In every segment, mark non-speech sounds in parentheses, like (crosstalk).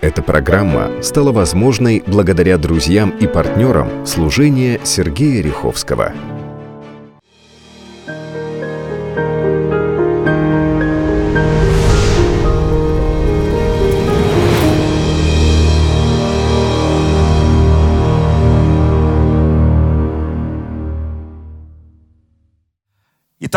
Эта программа стала возможной благодаря друзьям и партнерам служения Сергея Риховского –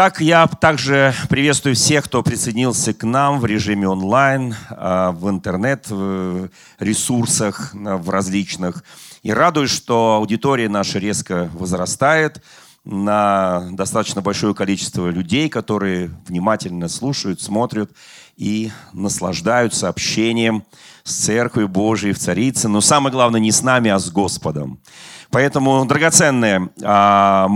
Итак, я также приветствую всех, кто присоединился к нам в режиме онлайн, а, в интернет-ресурсах в различных. И радуюсь, что аудитория наша резко возрастает на достаточно большое количество людей, которые внимательно слушают, смотрят и наслаждаются общением с Церковью Божией в Царице. Но самое главное не с нами, а с Господом. Поэтому, драгоценные, а,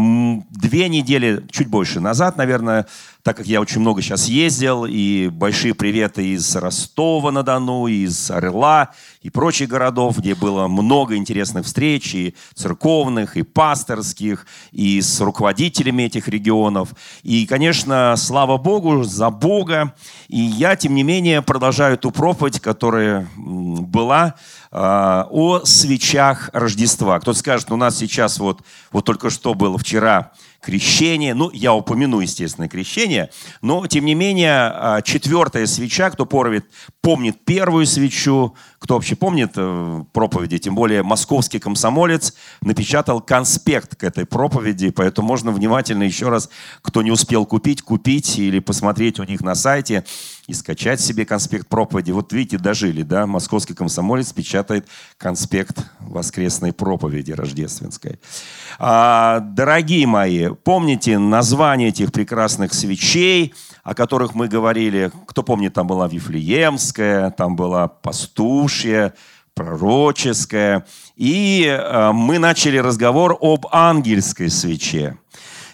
две недели, чуть больше назад, наверное, так как я очень много сейчас ездил, и большие приветы из Ростова-на-Дону, из Орла и прочих городов, где было много интересных встреч, и церковных, и пасторских, и с руководителями этих регионов. И, конечно, слава Богу за Бога. И я, тем не менее, продолжаю ту проповедь, которая была о свечах Рождества. Кто-то скажет, у нас сейчас вот, вот только что было вчера крещение. Ну, я упомяну, естественно, крещение. Но, тем не менее, а, четвертая свеча, кто помнит, помнит первую свечу, кто вообще помнит э, проповеди, тем более московский комсомолец напечатал конспект к этой проповеди, поэтому можно внимательно еще раз, кто не успел купить, купить или посмотреть у них на сайте и скачать себе конспект проповеди. Вот видите, дожили, да, московский комсомолец печатает конспект воскресной проповеди рождественской. А, дорогие мои, помните название этих прекрасных свечей, о которых мы говорили. Кто помнит, там была Вифлеемская, там была Пастушья, пророческая. И э, мы начали разговор об ангельской свече.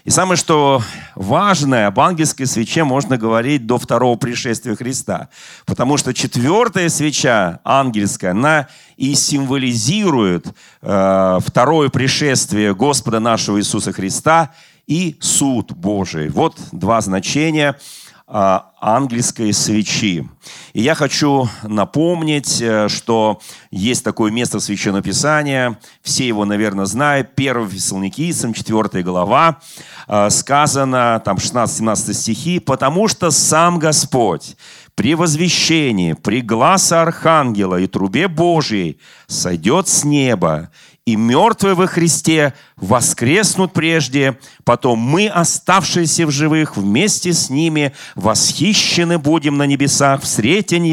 И самое, что важное, об ангельской свече можно говорить до второго пришествия Христа. Потому что четвертая свеча ангельская, она и символизирует э, второе пришествие Господа нашего Иисуса Христа и суд Божий. Вот два значения – а, английской свечи. И я хочу напомнить, э, что есть такое место в Священном Писании, все его, наверное, знают, 1 Фессалоникийцам, 4 глава, э, сказано, там 16-17 стихи, «Потому что сам Господь при возвещении, при гласа Архангела и трубе Божьей сойдет с неба, и мертвые во Христе воскреснут прежде, потом мы, оставшиеся в живых, вместе с ними восхищены будем на небесах в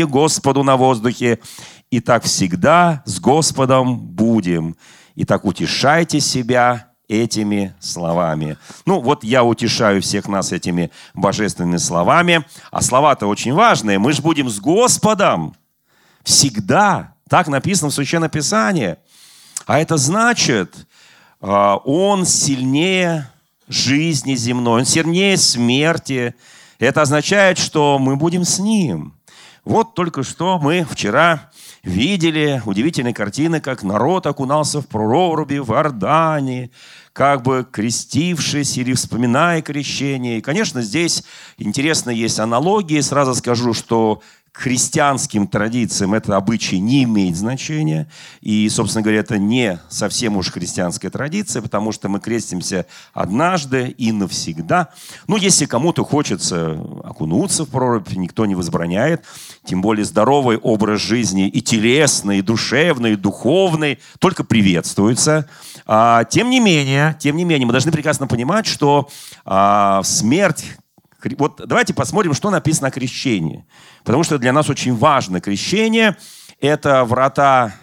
Господу на воздухе, и так всегда с Господом будем. И так утешайте себя этими словами. Ну, вот я утешаю всех нас этими божественными словами. А слова-то очень важные. Мы же будем с Господом всегда. Так написано в Священном Писании – а это значит, а, он сильнее жизни земной, он сильнее смерти. Это означает, что мы будем с ним. Вот только что мы вчера видели удивительные картины, как народ окунался в проруби в Иордании, как бы крестившись или вспоминая крещение. И, конечно, здесь интересно есть аналогии. Сразу скажу, что христианским традициям это обычай не имеет значения. И, собственно говоря, это не совсем уж христианская традиция, потому что мы крестимся однажды и навсегда. Ну, если кому-то хочется окунуться в прорубь, никто не возбраняет. Тем более здоровый образ жизни и телесный, и душевный, и духовный только приветствуется. А, тем не менее, тем не менее, мы должны прекрасно понимать, что а, смерть вот давайте посмотрим, что написано о крещении. Потому что для нас очень важно. Крещение – это врата,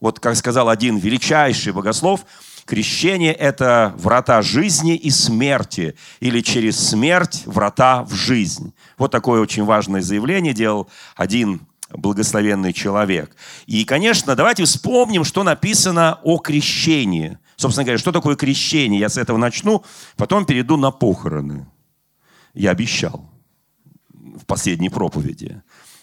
вот как сказал один величайший богослов, крещение – это врата жизни и смерти. Или через смерть врата в жизнь. Вот такое очень важное заявление делал один благословенный человек. И, конечно, давайте вспомним, что написано о крещении. Собственно говоря, что такое крещение? Я с этого начну, потом перейду на похороны я обещал в последней проповеди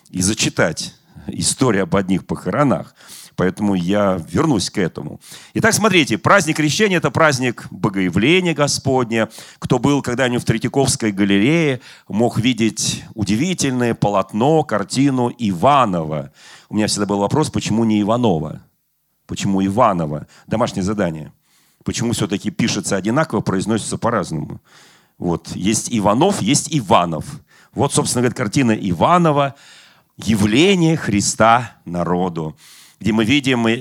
и зачитать историю об одних похоронах. Поэтому я вернусь к этому. Итак, смотрите, праздник крещения – это праздник Богоявления Господня. Кто был когда-нибудь в Третьяковской галерее, мог видеть удивительное полотно, картину Иванова. У меня всегда был вопрос, почему не Иванова? Почему Иванова? Домашнее задание. Почему все-таки пишется одинаково, произносится по-разному? Вот. Есть Иванов, есть Иванов. Вот, собственно говоря, картина Иванова «Явление Христа народу» где мы видим э,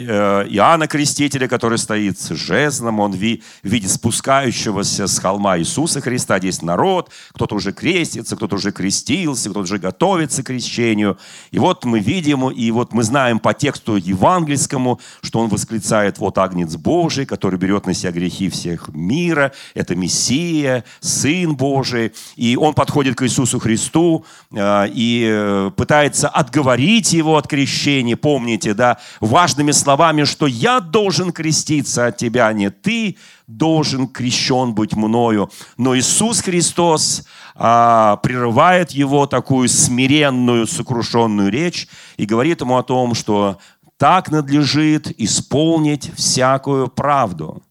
Иоанна Крестителя, который стоит с жезлом, он видит спускающегося с холма Иисуса Христа. Здесь народ, кто-то уже крестится, кто-то уже крестился, кто-то уже готовится к крещению. И вот мы видим, и вот мы знаем по тексту евангельскому, что он восклицает, вот Агнец Божий, который берет на себя грехи всех мира, это Мессия, Сын Божий. И он подходит к Иисусу Христу э, и э, пытается отговорить его от крещения. Помните, да, важными словами, что я должен креститься от тебя, а не ты должен крещен быть мною. Но Иисус Христос а, прерывает его такую смиренную, сокрушенную речь и говорит ему о том, что так надлежит исполнить всякую правду.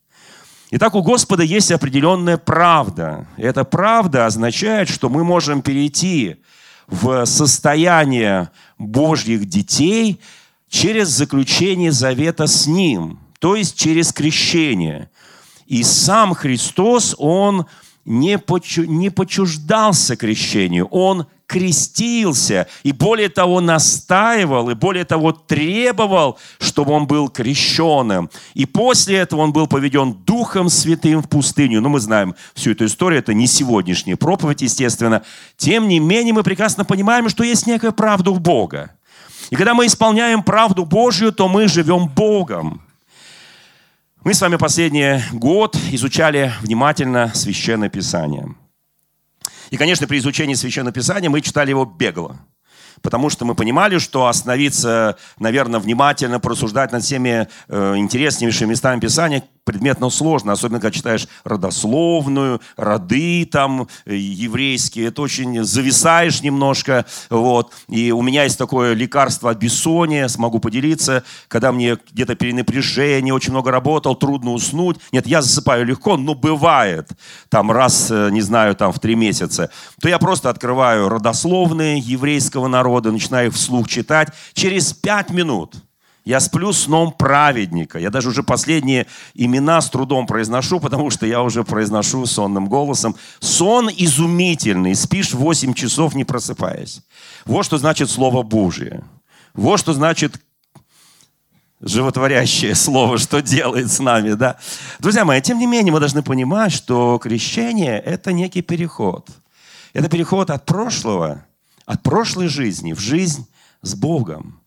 Итак, у Господа есть определенная правда. Эта правда означает, что мы можем перейти в состояние Божьих детей – через заключение завета с Ним, то есть через крещение. И сам Христос, Он не, почу, не почуждался крещению, Он крестился, и более того настаивал, и более того требовал, чтобы он был крещенным. И после этого он был поведен Духом Святым в пустыню. Ну, мы знаем всю эту историю, это не сегодняшняя проповедь, естественно. Тем не менее, мы прекрасно понимаем, что есть некая правда у Бога. И когда мы исполняем правду Божью, то мы живем Богом. Мы с вами последний год изучали внимательно Священное Писание. И, конечно, при изучении Священного Писания мы читали его бегло потому что мы понимали, что остановиться, наверное, внимательно просуждать над всеми э, интереснейшими местами Писания предметно сложно, особенно когда читаешь родословную, роды там э, еврейские, это очень зависаешь немножко, вот. И у меня есть такое лекарство от бессония, смогу поделиться, когда мне где-то перенапряжение, очень много работал, трудно уснуть. Нет, я засыпаю легко, но бывает, там раз, э, не знаю, там в три месяца, то я просто открываю родословные еврейского народа, начинаю их вслух читать. Через пять минут – я сплю сном праведника. Я даже уже последние имена с трудом произношу, потому что я уже произношу сонным голосом. Сон изумительный. Спишь 8 часов, не просыпаясь. Вот что значит Слово Божие. Вот что значит животворящее слово, что делает с нами, да. Друзья мои, тем не менее, мы должны понимать, что крещение – это некий переход. Это переход от прошлого, от прошлой жизни в жизнь с Богом.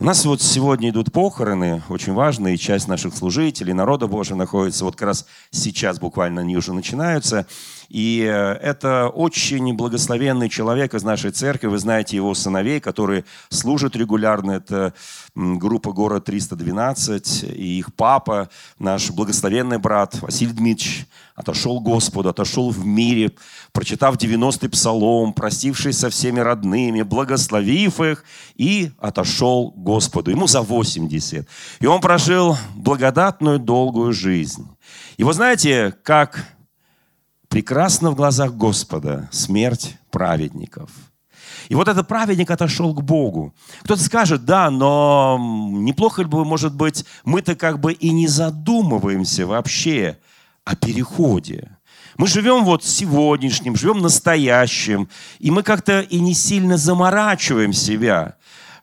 У нас вот сегодня идут похороны, очень важные, часть наших служителей, народа Божьего находится вот как раз сейчас буквально они уже начинаются. И э, это очень благословенный человек из нашей церкви. Вы знаете его сыновей, которые служат регулярно. Это группа «Город 312». И их папа, наш благословенный брат Василий Дмитриевич, отошел к Господу, отошел в мире, прочитав 90-й псалом, простившись со всеми родными, благословив их, и отошел к Господу. Ему за 80. И он прожил благодатную долгую жизнь. И вы знаете, как прекрасно в глазах Господа смерть праведников. И вот этот праведник отошел к Богу. Кто-то скажет, да, но неплохо ли бы, может быть, мы-то как бы и не задумываемся вообще о переходе. Мы живем вот сегодняшним, живем настоящим, и мы как-то и не сильно заморачиваем себя,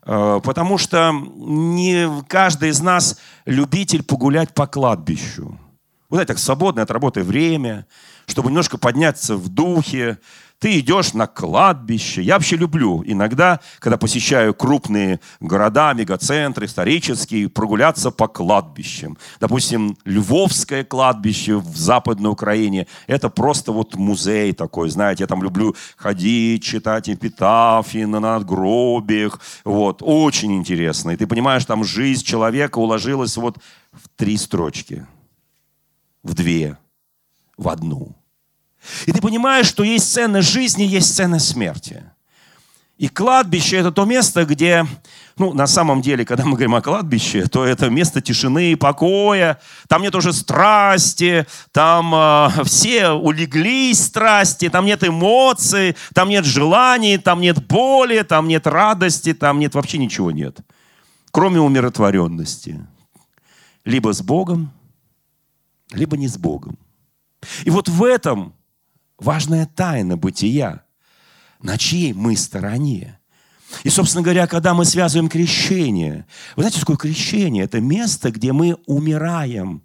э, потому что не каждый из нас любитель погулять по кладбищу. Вот это так свободное от работы время, чтобы немножко подняться в духе. Ты идешь на кладбище. Я вообще люблю иногда, когда посещаю крупные города, мегацентры, исторические, прогуляться по кладбищам. Допустим, Львовское кладбище в Западной Украине. Это просто вот музей такой, знаете. Я там люблю ходить, читать эпитафии на надгробиях. Вот. Очень интересно. И ты понимаешь, там жизнь человека уложилась вот в три строчки. В две в одну. И ты понимаешь, что есть ценность жизни, есть ценность смерти. И кладбище – это то место, где, ну, на самом деле, когда мы говорим о кладбище, то это место тишины и покоя. Там нет уже страсти, там э, все улеглись страсти, там нет эмоций, там нет желаний, там нет боли, там нет радости, там нет вообще ничего нет. Кроме умиротворенности. Либо с Богом, либо не с Богом. И вот в этом важная тайна бытия – на чьей мы стороне. И, собственно говоря, когда мы связываем крещение, вы знаете, что такое крещение? Это место, где мы умираем.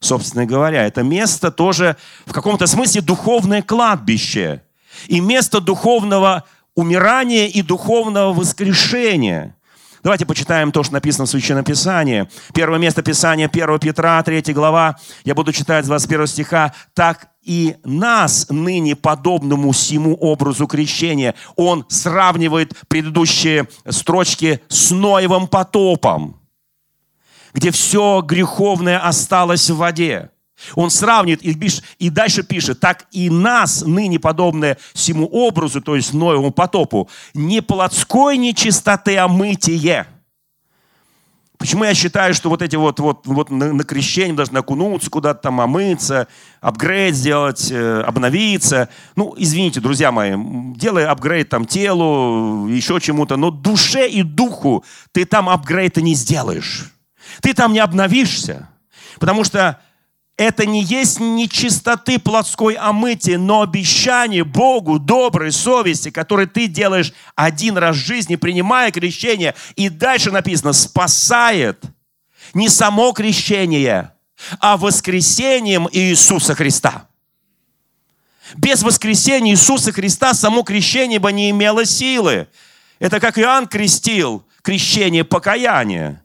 Собственно говоря, это место тоже в каком-то смысле духовное кладбище. И место духовного умирания и духовного воскрешения. Давайте почитаем то, что написано в Священном Писании. Первое место Писания, 1 Петра, 3 глава. Я буду читать с 21 стиха. «Так и нас ныне подобному всему образу крещения». Он сравнивает предыдущие строчки с Ноевым потопом, где все греховное осталось в воде. Он сравнивает и, пишет, и дальше пишет, так и нас, ныне подобное всему образу, то есть Ноевому потопу, не плотской нечистоты, а мытие. Почему я считаю, что вот эти вот, вот, вот на, на крещение должны окунуться, куда-то там омыться, апгрейд сделать, э, обновиться. Ну, извините, друзья мои, делай апгрейд там телу, еще чему-то, но душе и духу ты там апгрейда не сделаешь. Ты там не обновишься. Потому что это не есть нечистоты плотской омытия, но обещание Богу доброй совести, которое ты делаешь один раз в жизни, принимая крещение. И дальше написано, спасает не само крещение, а воскресением Иисуса Христа. Без воскресения Иисуса Христа само крещение бы не имело силы. Это как Иоанн крестил, крещение покаяния.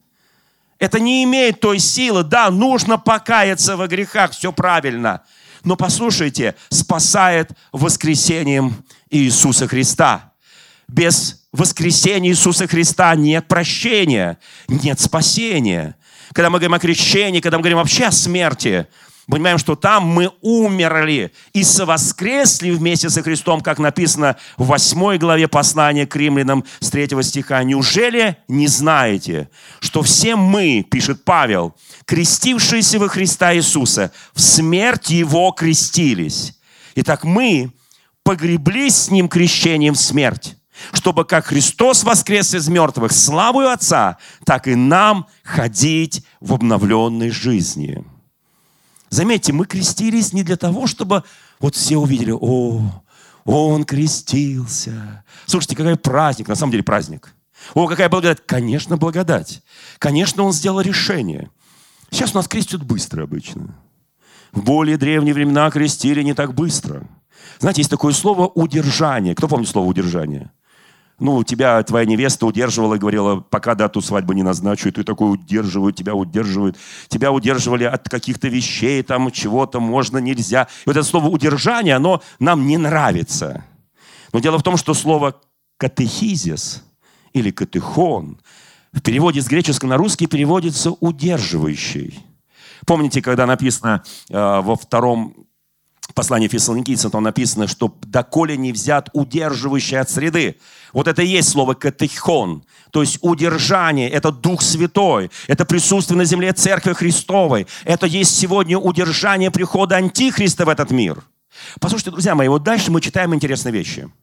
Это не имеет той силы. Да, нужно покаяться во грехах, все правильно. Но послушайте, спасает воскресением Иисуса Христа. Без воскресения Иисуса Христа нет прощения, нет спасения. Когда мы говорим о крещении, когда мы говорим вообще о смерти, понимаем, что там мы умерли и совоскресли вместе со Христом, как написано в 8 главе послания к римлянам с 3 стиха. Неужели не знаете, что все мы, пишет Павел, крестившиеся во Христа Иисуса, в смерть Его крестились? Итак, мы погреблись с Ним крещением в смерть, чтобы как Христос воскрес из мертвых славою Отца, так и нам ходить в обновленной жизни. Заметьте, мы крестились не для того, чтобы вот все увидели, о, он крестился. Слушайте, какой праздник, на самом деле праздник. О, какая благодать. Конечно, благодать. Конечно, он сделал решение. Сейчас у нас крестят быстро обычно. В более древние времена крестили не так быстро. Знаете, есть такое слово «удержание». Кто помнит слово «удержание»? Ну, тебя твоя невеста удерживала и говорила, пока дату свадьбы не назначу, и ты такой удерживают, тебя удерживают. Тебя удерживали от каких-то вещей, там чего-то можно, нельзя. И вот это слово «удержание», оно нам не нравится. Но дело в том, что слово «катехизис» или «катехон» в переводе с греческого на русский переводится «удерживающий». Помните, когда написано э, во втором послании фессалоникийцам, там написано, что «доколе не взят удерживающий от среды». Вот это и есть слово «катехон», то есть удержание, это Дух Святой, это присутствие на земле Церкви Христовой, это есть сегодня удержание прихода Антихриста в этот мир. Послушайте, друзья мои, вот дальше мы читаем интересные вещи –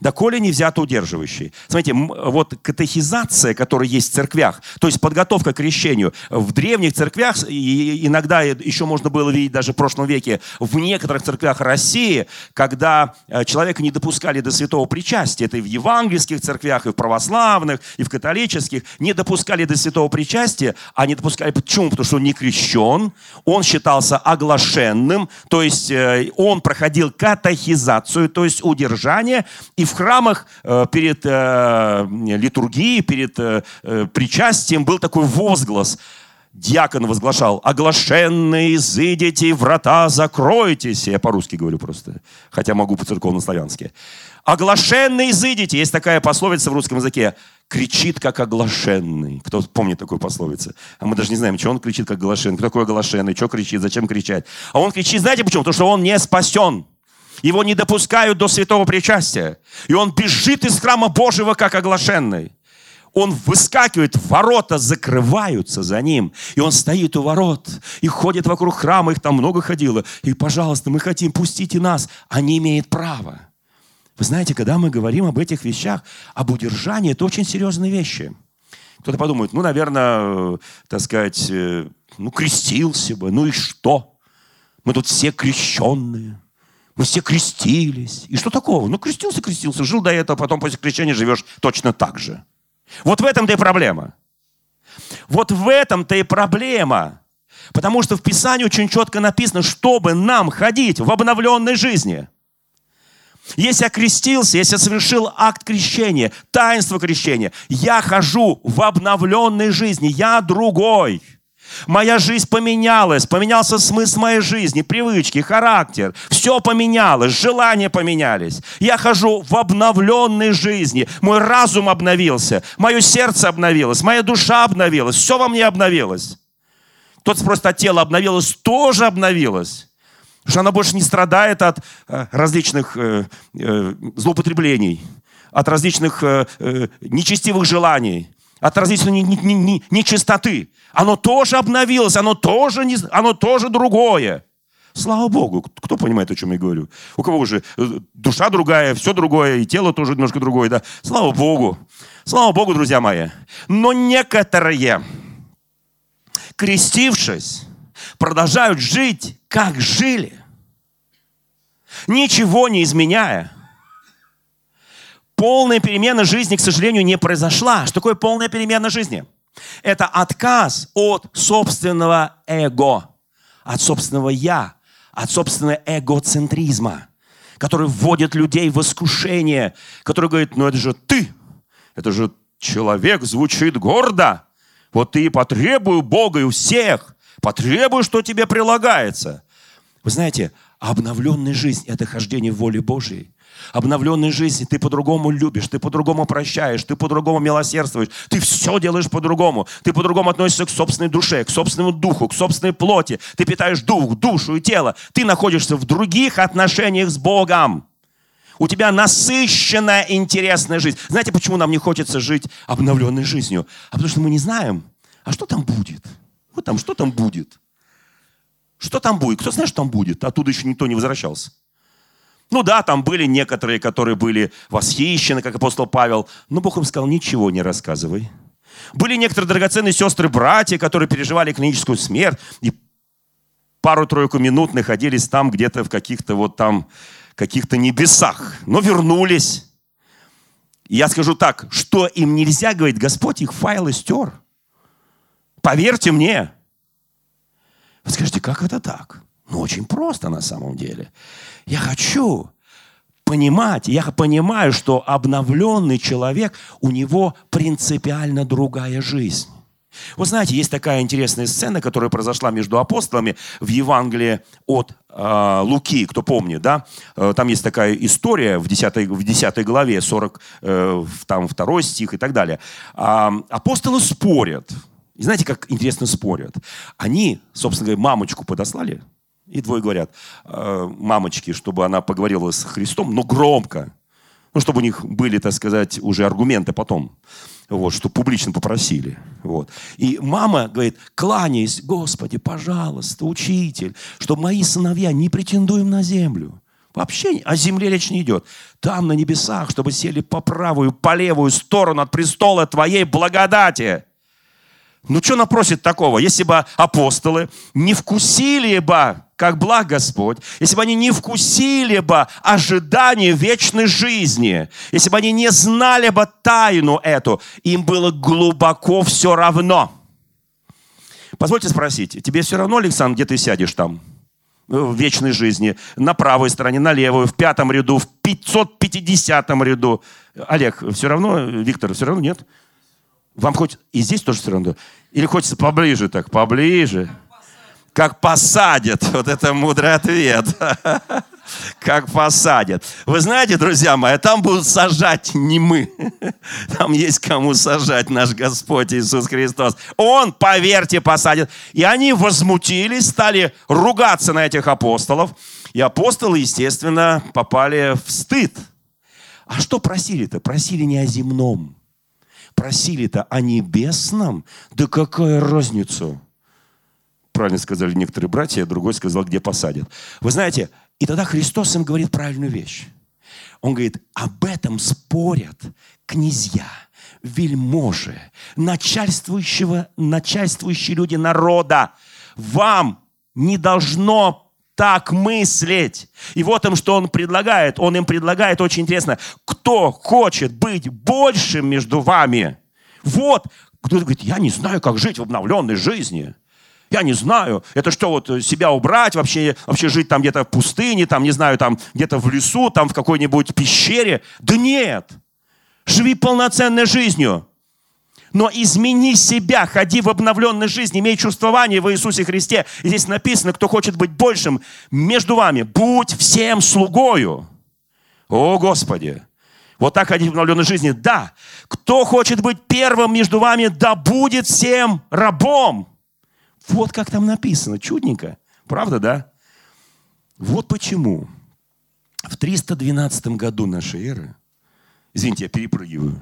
доколе не взято удерживающий. Смотрите, вот катехизация, которая есть в церквях, то есть подготовка к крещению, в древних церквях, и иногда еще можно было видеть даже в прошлом веке, в некоторых церквях России, когда э, человека не допускали до святого причастия, это и в евангельских церквях, и в православных, и в католических, не допускали до святого причастия, а не допускали, почему? Потому что он не крещен, он считался оглашенным, то есть э, он проходил катехизацию, то есть удержание, и в храмах э, перед э, литургией, перед э, причастием был такой возглас. Дьякон возглашал, оглашенные, изыдите, врата закройтесь. Я по-русски говорю просто, хотя могу по-церковно-славянски. Оглашенные, изыдите. Есть такая пословица в русском языке. Кричит, как оглашенный. Кто помнит такую пословицу? А мы даже не знаем, что он кричит, как оглашенный. Кто такой оглашенный? Что кричит? Зачем кричать? А он кричит, знаете почему? Потому что он не спасен. Его не допускают до святого причастия. И он бежит из храма Божьего, как оглашенный. Он выскакивает, ворота закрываются за ним. И он стоит у ворот и ходит вокруг храма, их там много ходило. И, пожалуйста, мы хотим, пустите нас. Они имеют право. Вы знаете, когда мы говорим об этих вещах, об удержании, это очень серьезные вещи. Кто-то подумает, ну, наверное, так сказать, э, ну, крестился бы, ну и что? Мы тут все крещенные. Мы все крестились. И что такого? Ну, крестился, крестился, жил до этого, потом после крещения живешь точно так же. Вот в этом-то и проблема. Вот в этом-то и проблема. Потому что в Писании очень четко написано, чтобы нам ходить в обновленной жизни. Если я крестился, если я совершил акт крещения, таинство крещения, я хожу в обновленной жизни, я другой – Моя жизнь поменялась, поменялся смысл моей жизни, привычки, характер. Все поменялось, желания поменялись. Я хожу в обновленной жизни. Мой разум обновился, мое сердце обновилось, моя душа обновилась, все во мне обновилось. Тот спросит, а тело обновилось, тоже обновилось. Потому что она больше не страдает от э, различных э, э, злоупотреблений, от различных нечестивых желаний от различной нечистоты. Оно тоже обновилось, оно тоже, не, оно тоже другое. Слава Богу. Кто понимает, о чем я говорю? У кого уже э, душа другая, все другое, и тело тоже немножко другое, да? Слава Богу. Слава Богу, друзья мои. Но некоторые, крестившись, продолжают жить, как жили, ничего не изменяя – Полная перемена жизни, к сожалению, не произошла. Что такое полная перемена жизни? Это отказ от собственного эго, от собственного «я», от собственного эгоцентризма, который вводит людей в искушение, который говорит, ну это же ты, это же человек звучит гордо, вот ты и потребуй Бога и у всех, потребуй, что тебе прилагается. Вы знаете, обновленная жизнь – это хождение в воле Божьей обновленной жизни. Ты по-другому любишь, ты по-другому прощаешь, ты по-другому милосердствуешь, ты все делаешь по-другому. Ты по-другому относишься к собственной душе, к собственному духу, к собственной плоти. Ты питаешь дух, душу и тело. Ты находишься в других отношениях с Богом. У тебя насыщенная, интересная жизнь. Знаете, почему нам не хочется жить обновленной жизнью? А потому что мы не знаем, а что там будет? Вот там, что там будет? Что там будет? Кто знает, что там будет? Оттуда еще никто не возвращался. Ну да, там были некоторые, которые были восхищены, как апостол Павел, но Бог им сказал, ничего не рассказывай. Были некоторые драгоценные сестры, братья, которые переживали клиническую смерть и пару-тройку минут находились там где-то в каких-то вот там каких-то небесах, но вернулись. Я скажу так, что им нельзя говорить, Господь их файлы стер. Поверьте мне. Вы скажете, как это так? Ну, очень просто на самом деле. Я хочу понимать, я понимаю, что обновленный человек, у него принципиально другая жизнь. Вы знаете, есть такая интересная сцена, которая произошла между апостолами в Евангелии от э, Луки, кто помнит, да? Э, там есть такая история в 10, в 10 главе, 40, э, там 2 стих и так далее. Э, апостолы спорят. И знаете, как интересно спорят? Они, собственно говоря, мамочку подослали, и двое говорят, «Э, мамочки, чтобы она поговорила с Христом, но громко. Ну, чтобы у них были, так сказать, уже аргументы потом. Вот, что публично попросили. Вот. И мама говорит, кланяйся, Господи, пожалуйста, учитель, чтобы мои сыновья не претендуем на землю. Вообще о земле речь не идет. Там, на небесах, чтобы сели по правую, по левую сторону от престола Твоей благодати. Ну, что она просит такого? Если бы апостолы не вкусили бы как благ Господь, если бы они не вкусили бы ожидание вечной жизни, если бы они не знали бы тайну эту, им было глубоко все равно. Позвольте спросить, тебе все равно, Александр, где ты сядешь там? в вечной жизни, на правой стороне, на левую, в пятом ряду, в 550 ряду. Олег, все равно, Виктор, все равно нет? Вам хоть и здесь тоже все равно? Или хочется поближе так, поближе? Как посадят. (laughs) Вот это мудрый ответ. (laughs) Как посадят. Вы знаете, друзья мои, там будут сажать не мы. (laughs) Там есть кому сажать наш Господь Иисус Христос. Он, поверьте, посадит. И они возмутились, стали ругаться на этих апостолов. И апостолы, естественно, попали в стыд. А что просили-то? Просили не о земном. Просили-то о небесном. Да какая разница? Правильно сказали некоторые братья, а другой сказал, где посадят. Вы знаете, и тогда Христос им говорит правильную вещь. Он говорит, об этом спорят князья, вельможи, начальствующего, начальствующие люди народа. Вам не должно так мыслить. И вот им, что он предлагает. Он им предлагает, очень интересно, кто хочет быть большим между вами. Вот, кто-то говорит, я не знаю, как жить в обновленной жизни. Я не знаю. Это что, вот себя убрать, вообще, вообще жить там где-то в пустыне, там, не знаю, там где-то в лесу, там в какой-нибудь пещере? Да нет. Живи полноценной жизнью. Но измени себя, ходи в обновленной жизни, имей чувствование в Иисусе Христе. И здесь написано, кто хочет быть большим между вами, будь всем слугою. О, Господи! Вот так ходить в обновленной жизни. Да. Кто хочет быть первым между вами, да будет всем рабом. Вот как там написано. Чудненько. Правда, да? Вот почему в 312 году нашей эры, извините, я перепрыгиваю,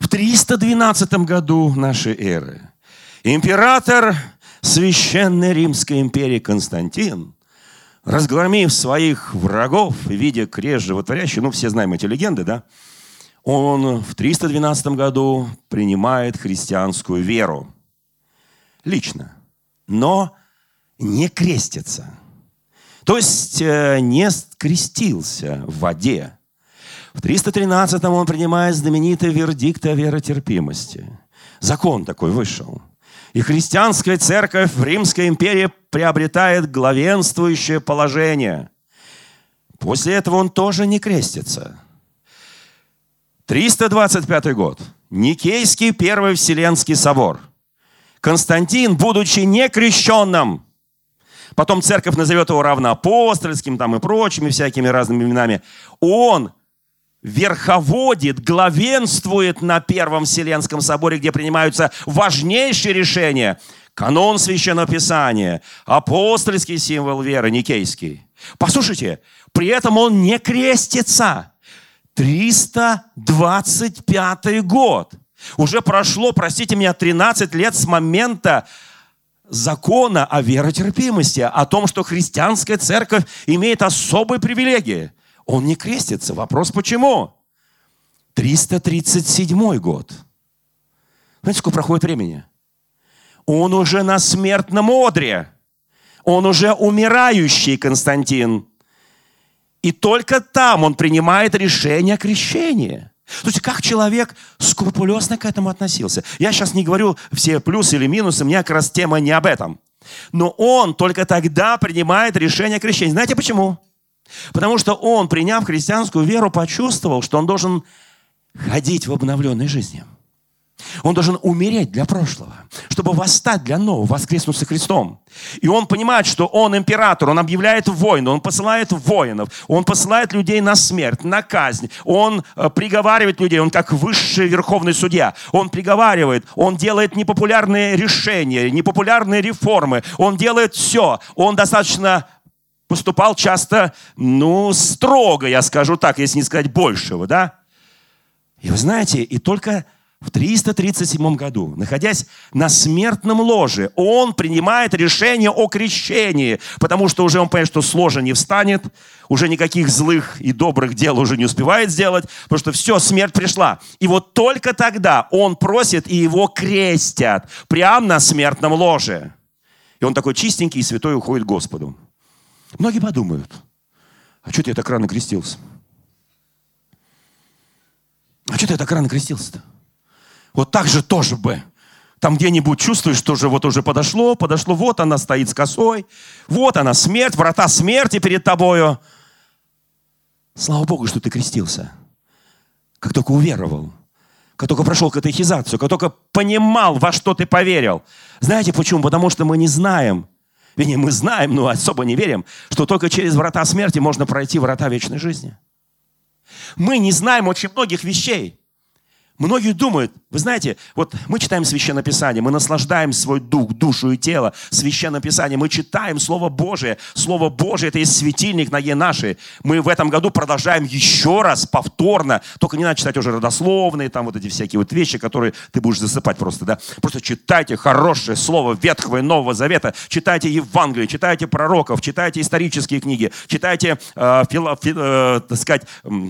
в 312 году нашей эры император Священной Римской империи Константин, разгромив своих врагов в виде крест животворящий, ну, все знаем эти легенды, да, он в 312 году принимает христианскую веру лично но не крестится. То есть э, не крестился в воде. В 313-м он принимает знаменитый вердикт о веротерпимости. Закон такой вышел. И христианская церковь в Римской империи приобретает главенствующее положение. После этого он тоже не крестится. 325 год. Никейский Первый Вселенский собор – Константин, будучи некрещенным, потом церковь назовет его равноапостольским там и прочими всякими разными именами, он верховодит, главенствует на Первом Вселенском соборе, где принимаются важнейшие решения. Канон Священного Писания, апостольский символ веры, Никейский. Послушайте, при этом он не крестится. 325 год. Уже прошло, простите меня, 13 лет с момента закона о веротерпимости, о том, что христианская церковь имеет особые привилегии. Он не крестится. Вопрос почему? 337 год. Знаете, сколько проходит времени? Он уже на смертном одре. Он уже умирающий Константин. И только там он принимает решение о крещении. То есть как человек скрупулезно к этому относился. Я сейчас не говорю все плюсы или минусы, у меня как раз тема не об этом. Но он только тогда принимает решение о крещении. Знаете почему? Потому что он, приняв христианскую веру, почувствовал, что он должен ходить в обновленной жизни. Он должен умереть для прошлого, чтобы восстать для нового, воскреснуть со Христом. И он понимает, что он император, он объявляет войну, он посылает воинов, он посылает людей на смерть, на казнь, он э, приговаривает людей, он как высший верховный судья, он приговаривает, он делает непопулярные решения, непопулярные реформы, он делает все, он достаточно поступал часто, ну, строго, я скажу так, если не сказать большего, да? И вы знаете, и только в 337 году, находясь на смертном ложе, он принимает решение о крещении, потому что уже он понимает, что с ложа не встанет, уже никаких злых и добрых дел уже не успевает сделать, потому что все, смерть пришла. И вот только тогда он просит, и его крестят прямо на смертном ложе. И он такой чистенький и святой уходит к Господу. Многие подумают, а что ты так рано крестился? А что ты так рано крестился-то? Вот так же тоже бы. Там где-нибудь чувствуешь, что уже вот уже подошло, подошло, вот она стоит с косой, вот она смерть, врата смерти перед тобою. Слава Богу, что ты крестился. Как только уверовал, как только прошел катехизацию, как только понимал, во что ты поверил. Знаете почему? Потому что мы не знаем, вернее, мы знаем, но особо не верим, что только через врата смерти можно пройти врата вечной жизни. Мы не знаем очень многих вещей. Многие думают, вы знаете, вот мы читаем Священное Писание, мы наслаждаем свой дух, душу и тело Священное Писание, мы читаем Слово Божие. Слово Божие – это есть светильник на е наши. Мы в этом году продолжаем еще раз, повторно, только не надо читать уже родословные, там вот эти всякие вот вещи, которые ты будешь засыпать просто, да. Просто читайте хорошее Слово Ветхого и Нового Завета, читайте Евангелие, читайте пророков, читайте исторические книги, читайте, э, фило, фи, э, так сказать,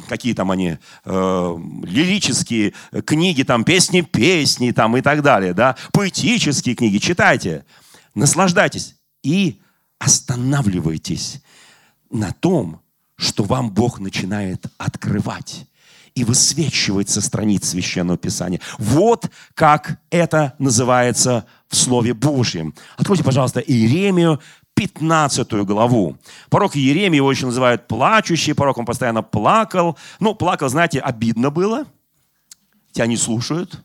какие там они, э, лирические книги, там, песни, песни, там, и так далее, да, поэтические книги, читайте, наслаждайтесь и останавливайтесь на том, что вам Бог начинает открывать и высвечивать со страниц Священного Писания. Вот как это называется в Слове Божьем. Откройте, пожалуйста, Иеремию, 15 главу. Порок Иеремии его еще называют плачущий порок, он постоянно плакал. Ну, плакал, знаете, обидно было – тебя не слушают,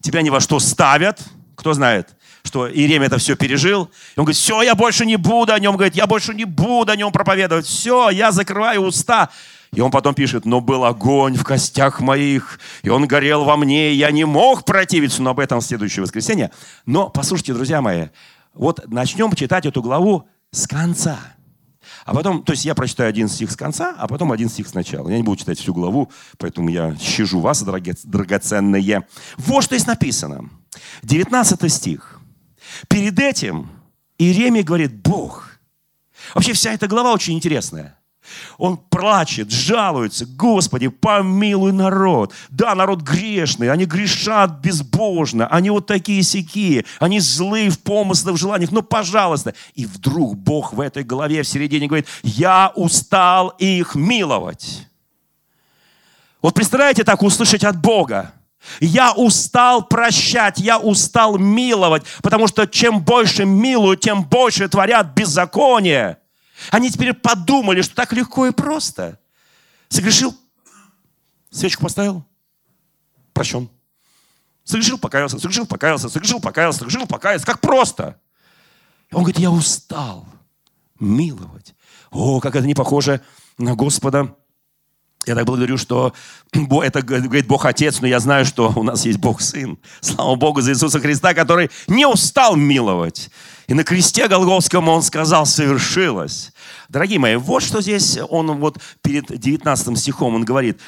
тебя ни во что ставят. Кто знает, что Иеремия это все пережил. И он говорит, все, я больше не буду о нем, говорит, я больше не буду о нем проповедовать. Все, я закрываю уста. И он потом пишет, но был огонь в костях моих, и он горел во мне, и я не мог противиться, но об этом в следующее воскресенье. Но послушайте, друзья мои, вот начнем читать эту главу с конца. А потом, то есть я прочитаю один стих с конца, а потом один стих сначала. Я не буду читать всю главу, поэтому я щажу вас, драгоценные. Вот что здесь написано. 19 стих. Перед этим Иеремия говорит, Бог. Вообще вся эта глава очень интересная. Он плачет, жалуется, Господи, помилуй народ. Да, народ грешный, они грешат безбожно, они вот такие сякие, они злые в помыслах, в желаниях, ну, пожалуйста. И вдруг Бог в этой голове в середине говорит, я устал их миловать. Вот представляете так услышать от Бога? Я устал прощать, я устал миловать, потому что чем больше милуют, тем больше творят беззаконие. Они теперь подумали, что так легко и просто. Согрешил, свечку поставил, прощен. Согрешил, покаялся, согрешил, покаялся, согрешил, покаялся, согрешил, покаялся. Как просто. Он говорит, я устал миловать. О, как это не похоже на Господа. Я так благодарю, что (clears throat) это говорит Бог Отец, но я знаю, что у нас есть Бог Сын. Слава Богу за Иисуса Христа, который не устал миловать. И на кресте Голговском он сказал, совершилось. Дорогие мои, вот что здесь он вот перед 19 стихом, он говорит,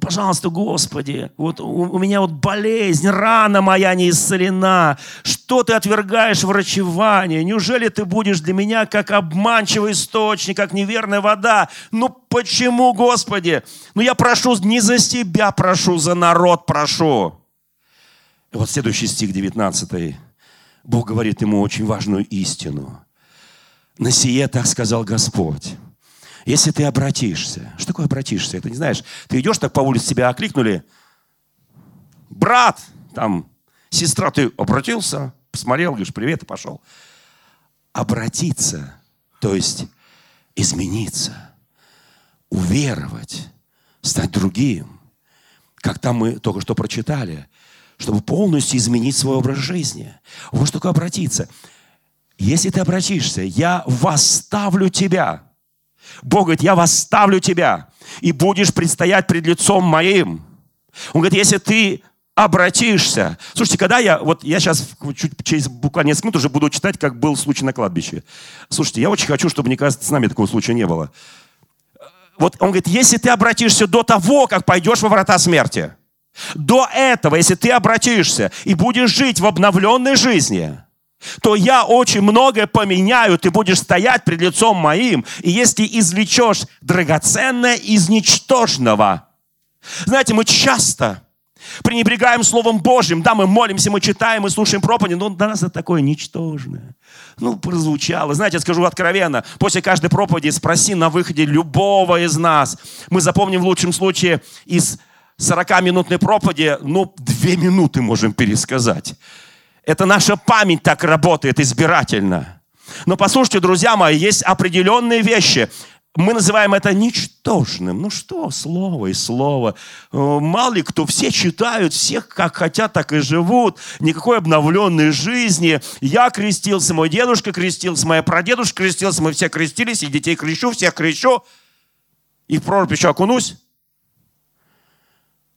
пожалуйста, Господи, вот у, меня вот болезнь, рана моя не исцелена. Что ты отвергаешь врачевание? Неужели ты будешь для меня как обманчивый источник, как неверная вода? Ну почему, Господи? Ну я прошу не за себя прошу, за народ прошу. И вот следующий стих 19. Бог говорит ему очень важную истину. На сие так сказал Господь. Если ты обратишься, что такое обратишься? Это не знаешь, ты идешь так по улице, тебя окликнули, брат, там, сестра, ты обратился, посмотрел, говоришь, привет, и пошел. Обратиться, то есть измениться, уверовать, стать другим. Как там мы только что прочитали, чтобы полностью изменить свой образ жизни. Вот что такое обратиться. Если ты обратишься, я восставлю тебя. Бог говорит, я восставлю тебя, и будешь предстоять пред лицом моим. Он говорит, если ты обратишься. Слушайте, когда я, вот я сейчас чуть через буквально несколько минут уже буду читать, как был случай на кладбище. Слушайте, я очень хочу, чтобы, мне кажется, с нами такого случая не было. Вот он говорит, если ты обратишься до того, как пойдешь во врата смерти, до этого, если ты обратишься и будешь жить в обновленной жизни, то я очень многое поменяю, ты будешь стоять пред лицом моим, и если извлечешь драгоценное из ничтожного. Знаете, мы часто пренебрегаем Словом Божьим. Да, мы молимся, мы читаем, мы слушаем проповеди, но для нас это такое ничтожное. Ну, прозвучало. Знаете, я скажу откровенно, после каждой проповеди спроси на выходе любого из нас. Мы запомним в лучшем случае из 40-минутной проповеди, ну, две минуты можем пересказать. Это наша память так работает избирательно. Но послушайте, друзья мои, есть определенные вещи. Мы называем это ничтожным. Ну что, слово и слово. Э, мало ли кто, все читают, всех как хотят, так и живут. Никакой обновленной жизни. Я крестился, мой дедушка крестился, моя прадедушка крестился, мы все крестились, и детей крещу, всех крещу. И в прорубь еще окунусь.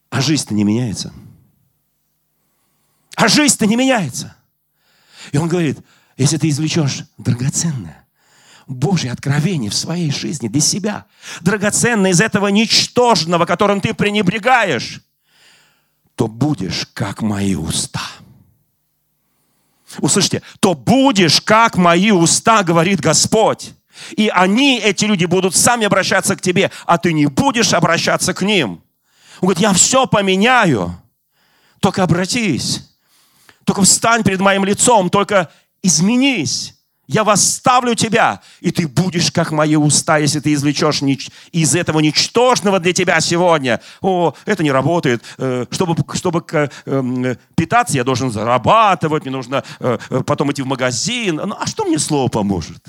А жизнь-то не меняется. А жизнь-то не меняется. И он говорит, если ты извлечешь драгоценное, Божье откровение в своей жизни для себя, драгоценное из этого ничтожного, которым ты пренебрегаешь, то будешь как мои уста. Услышите, то будешь как мои уста, говорит Господь. И они, эти люди, будут сами обращаться к тебе, а ты не будешь обращаться к ним. Он говорит, я все поменяю. Только обратись. Только встань перед моим лицом. Только изменись. Я восставлю тебя, и ты будешь как мои уста, если ты извлечешь из этого ничтожного для тебя сегодня. О, это не работает. Э, чтобы, чтобы эм, питаться, я должен зарабатывать, мне нужно э, э, потом идти в магазин. Ну, а что мне слово поможет?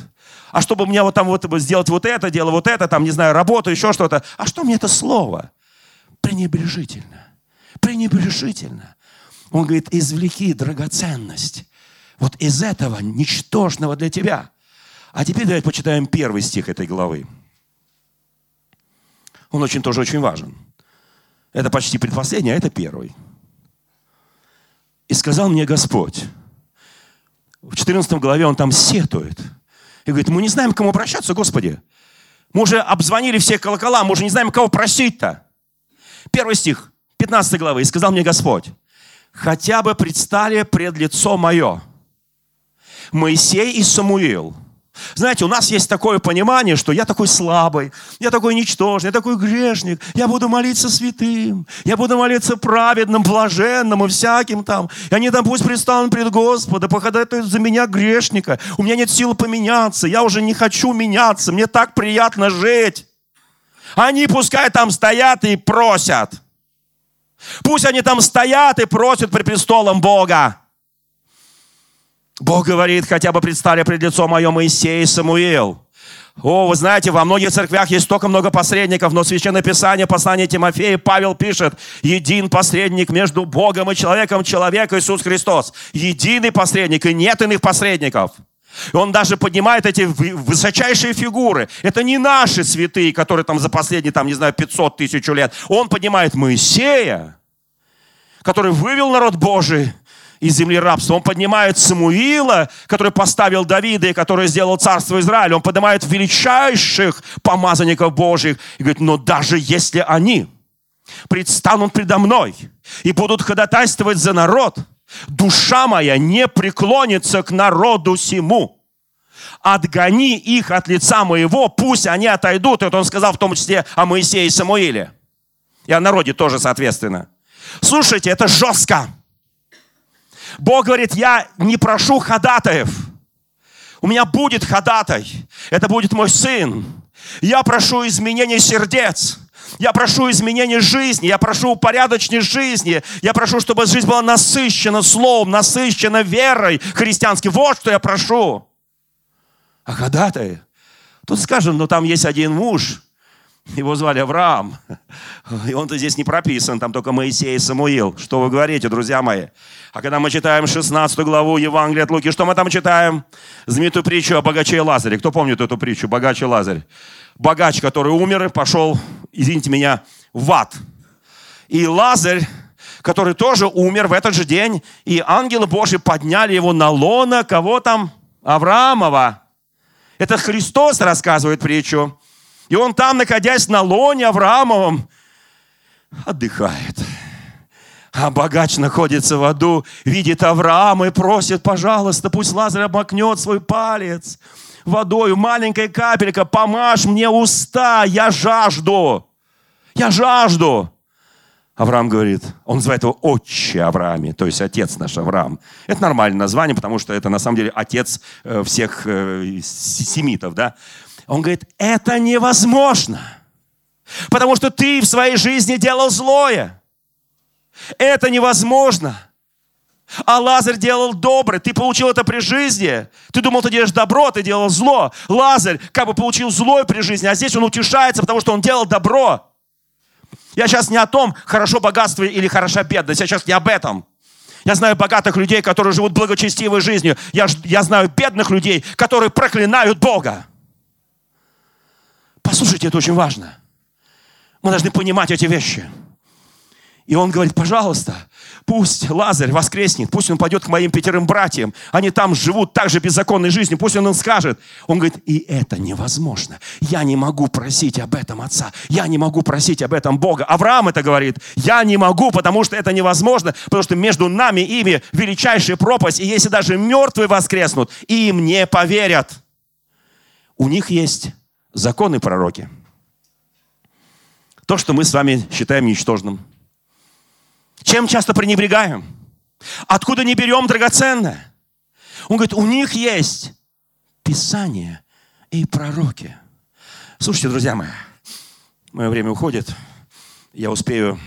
А чтобы мне вот там вот сделать вот это, дело вот это, там, не знаю, работу, еще что-то. А что мне это слово? Пренебрежительно. Пренебрежительно. Он говорит, извлеки драгоценность вот из этого ничтожного для тебя. А теперь давайте почитаем первый стих этой главы. Он очень тоже очень важен. Это почти предпоследний, а это первый. И сказал мне Господь, в 14 главе он там сетует. И говорит, мы не знаем, к кому обращаться, Господи. Мы уже обзвонили все колокола, мы уже не знаем, кого просить-то. Первый стих, 15 главы. И сказал мне Господь, хотя бы предстали пред лицо мое – Моисей и Самуил. Знаете, у нас есть такое понимание, что я такой слабый, я такой ничтожный, я такой грешник, я буду молиться святым, я буду молиться праведным, блаженным и всяким там. И они там пусть предстанут пред Господа, походатают за меня грешника. У меня нет сил поменяться, я уже не хочу меняться, мне так приятно жить. Они пускай там стоят и просят. Пусть они там стоят и просят при престолом Бога. Бог говорит, хотя бы предстали пред лицом мое Моисей и Самуил. О, вы знаете, во многих церквях есть столько много посредников, но Священное Писание, послание Тимофея, Павел пишет, един посредник между Богом и человеком, человек Иисус Христос. Единый посредник, и нет иных посредников. Он даже поднимает эти высочайшие фигуры. Это не наши святые, которые там за последние, там, не знаю, 500 тысяч лет. Он поднимает Моисея, который вывел народ Божий из земли рабства. Он поднимает Самуила, который поставил Давида и который сделал царство Израиля. Он поднимает величайших помазанников Божьих и говорит, но даже если они предстанут предо мной и будут ходатайствовать за народ, душа моя не преклонится к народу сему. Отгони их от лица моего, пусть они отойдут. Это он сказал в том числе о Моисее и Самуиле. И о народе тоже, соответственно. Слушайте, это жестко. Бог говорит, я не прошу ходатаев. У меня будет ходатай. Это будет мой сын. Я прошу изменения сердец. Я прошу изменения жизни, я прошу упорядочней жизни, я прошу, чтобы жизнь была насыщена словом, насыщена верой христианской. Вот что я прошу. А ходатай? Тут скажем, ну там есть один муж, его звали Авраам. И он-то здесь не прописан, там только Моисей и Самуил. Что вы говорите, друзья мои? А когда мы читаем 16 главу Евангелия от Луки, что мы там читаем? Знаменитую притчу о богаче Лазаре. Кто помнит эту притчу? Богач и Лазарь. Богач, который умер пошел, извините меня, в ад. И Лазарь, который тоже умер в этот же день, и ангелы Божьи подняли его на лона, кого там? Авраамова. Это Христос рассказывает притчу. И он там, находясь на лоне Авраамовом, отдыхает. А богач находится в аду, видит Авраама и просит, пожалуйста, пусть Лазарь обмакнет свой палец водой, маленькая капелька, помажь мне уста, я жажду. Я жажду. Авраам говорит, он называет его отче Аврааме, то есть отец наш Авраам. Это нормальное название, потому что это на самом деле отец э, всех э, семитов, да. Он говорит, это невозможно, потому что ты в своей жизни делал злое. Это невозможно. А Лазарь делал доброе. Ты получил это при жизни. Ты думал, ты делаешь добро, ты делал зло. Лазарь как бы получил злое при жизни, а здесь он утешается, потому что он делал добро. Я сейчас не о том, хорошо богатство или хороша бедность. Я сейчас не об этом. Я знаю богатых людей, которые живут благочестивой жизнью. Я, я знаю бедных людей, которые проклинают Бога. Послушайте, это очень важно. Мы должны понимать эти вещи. И он говорит, пожалуйста, пусть Лазарь воскреснет, пусть он пойдет к моим пятерым братьям. Они там живут так же беззаконной жизнью, пусть он им скажет. Он говорит, и это невозможно. Я не могу просить об этом Отца. Я не могу просить об этом Бога. Авраам это говорит. Я не могу, потому что это невозможно, потому что между нами и ими величайшая пропасть. И если даже мертвые воскреснут, им не поверят. У них есть законы пророки. То, что мы с вами считаем ничтожным – чем часто пренебрегаем? Откуда не берем драгоценное? Он говорит, у них есть Писание и пророки. Слушайте, друзья мои, мое время уходит. Я успею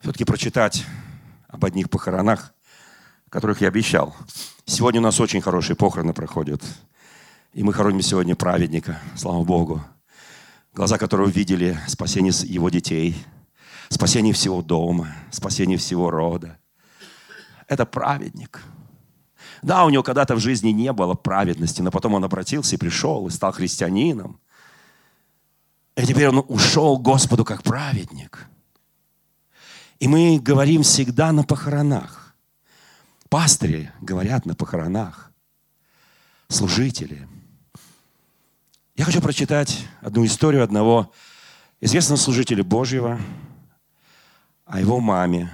все-таки прочитать об одних похоронах, которых я обещал. Сегодня у нас очень хорошие похороны проходят. И мы хороним сегодня праведника, слава Богу, глаза которого видели спасение его детей – спасение всего дома, спасение всего рода. Это праведник. Да, у него когда-то в жизни не было праведности, но потом он обратился и пришел, и стал христианином. И теперь он ушел к Господу как праведник. И мы говорим всегда на похоронах. Пастыри говорят на похоронах. Служители. Я хочу прочитать одну историю одного известного служителя Божьего, о его маме,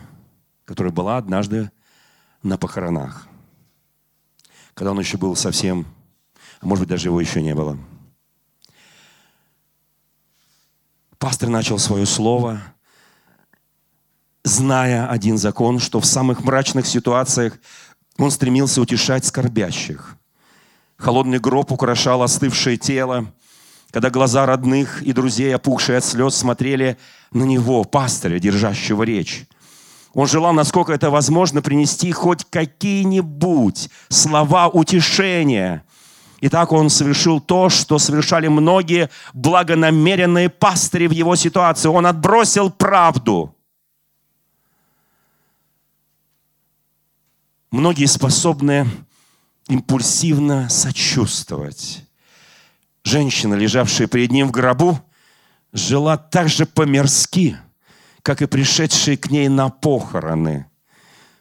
которая была однажды на похоронах, когда он еще был совсем, а может быть, даже его еще не было. Пастор начал свое слово, зная один закон, что в самых мрачных ситуациях он стремился утешать скорбящих. Холодный гроб украшал остывшее тело, когда глаза родных и друзей, опухшие от слез, смотрели на него, пастыря, держащего речь. Он желал, насколько это возможно, принести хоть какие-нибудь слова утешения. И так он совершил то, что совершали многие благонамеренные пастыри в его ситуации. Он отбросил правду. Многие способны импульсивно сочувствовать женщина, лежавшая перед ним в гробу, жила так же по-мирски, как и пришедшие к ней на похороны,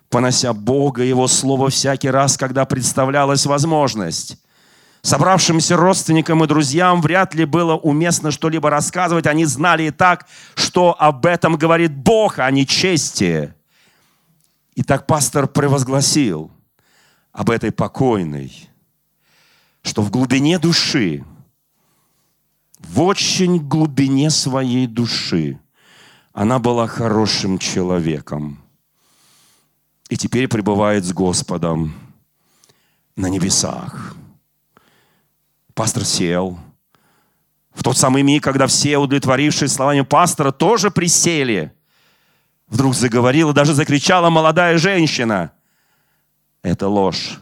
понося Бога и Его Слово всякий раз, когда представлялась возможность. Собравшимся родственникам и друзьям вряд ли было уместно что-либо рассказывать. Они знали и так, что об этом говорит Бог, а не чести. И так пастор превозгласил об этой покойной, что в глубине души в очень глубине своей души она была хорошим человеком. И теперь пребывает с Господом на небесах. Пастор сел. В тот самый миг, когда все, удовлетворившие словами пастора, тоже присели, вдруг заговорила, даже закричала молодая женщина. Это ложь.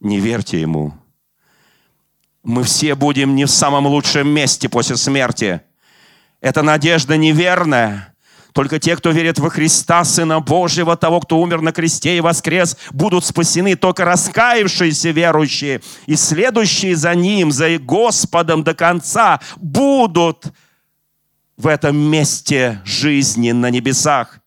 Не верьте ему мы все будем не в самом лучшем месте после смерти. Это надежда неверная. Только те, кто верит во Христа, Сына Божьего, того, кто умер на кресте и воскрес, будут спасены. Только раскаявшиеся верующие и следующие за Ним, за Господом до конца, будут в этом месте жизни на небесах.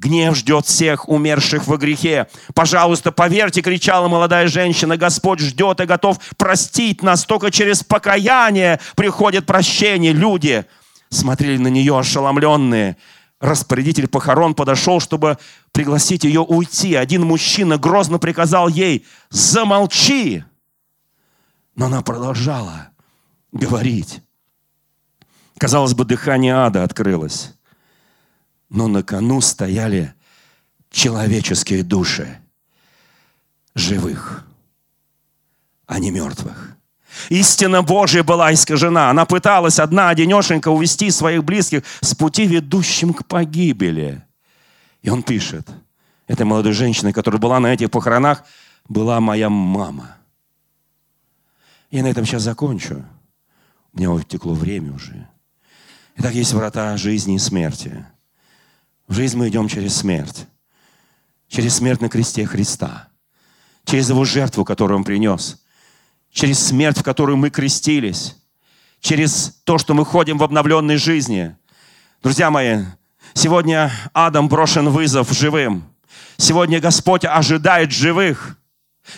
Гнев ждет всех умерших во грехе. Пожалуйста, поверьте, кричала молодая женщина, Господь ждет и готов простить нас. Только через покаяние приходит прощение. Люди смотрели на нее ошеломленные. Распорядитель похорон подошел, чтобы пригласить ее уйти. Один мужчина грозно приказал ей, замолчи. Но она продолжала говорить. Казалось бы, дыхание ада открылось но на кону стояли человеческие души живых, а не мертвых. Истина Божья была искажена. Она пыталась одна одинешенька увести своих близких с пути, ведущим к погибели. И он пишет, этой молодой женщиной, которая была на этих похоронах, была моя мама. Я на этом сейчас закончу. У меня утекло время уже. Итак, есть врата жизни и смерти. В жизнь мы идем через смерть. Через смерть на кресте Христа. Через Его жертву, которую Он принес. Через смерть, в которую мы крестились. Через то, что мы ходим в обновленной жизни. Друзья мои, Сегодня Адам брошен вызов живым. Сегодня Господь ожидает живых,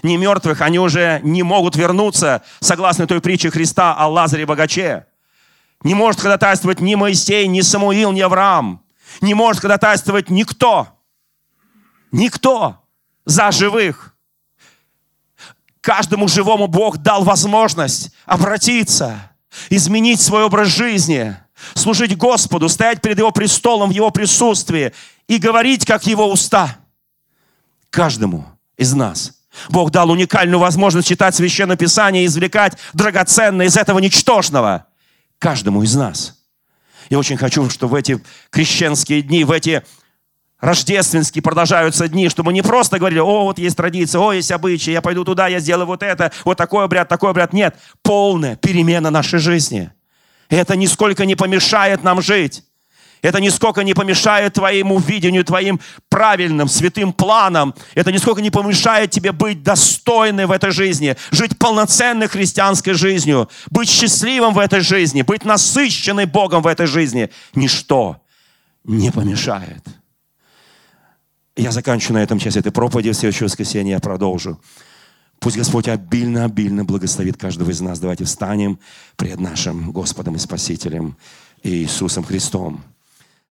не мертвых. Они уже не могут вернуться, согласно той притче Христа о Лазаре богаче. Не может ходатайствовать ни Моисей, ни Самуил, ни Авраам. Не может ходатайствовать никто. Никто за живых. Каждому живому Бог дал возможность обратиться, изменить свой образ жизни, служить Господу, стоять перед Его престолом в Его присутствии и говорить, как Его уста. Каждому из нас. Бог дал уникальную возможность читать Священное Писание и извлекать драгоценное из этого ничтожного. Каждому из нас. Я очень хочу, чтобы в эти крещенские дни, в эти рождественские продолжаются дни, чтобы мы не просто говорили, о, вот есть традиция, о, есть обычаи, я пойду туда, я сделаю вот это, вот такой обряд, такой обряд. Нет, полная перемена нашей жизни. И это нисколько не помешает нам жить. Это нисколько не помешает твоему видению, твоим правильным, святым планам. Это нисколько не помешает тебе быть достойным в этой жизни, жить полноценной христианской жизнью, быть счастливым в этой жизни, быть насыщенным Богом в этой жизни. Ничто не помешает. Я заканчиваю на этом часть этой проповеди. В следующее воскресенье я продолжу. Пусть Господь обильно-обильно благословит каждого из нас. Давайте встанем пред нашим Господом и Спасителем Иисусом Христом.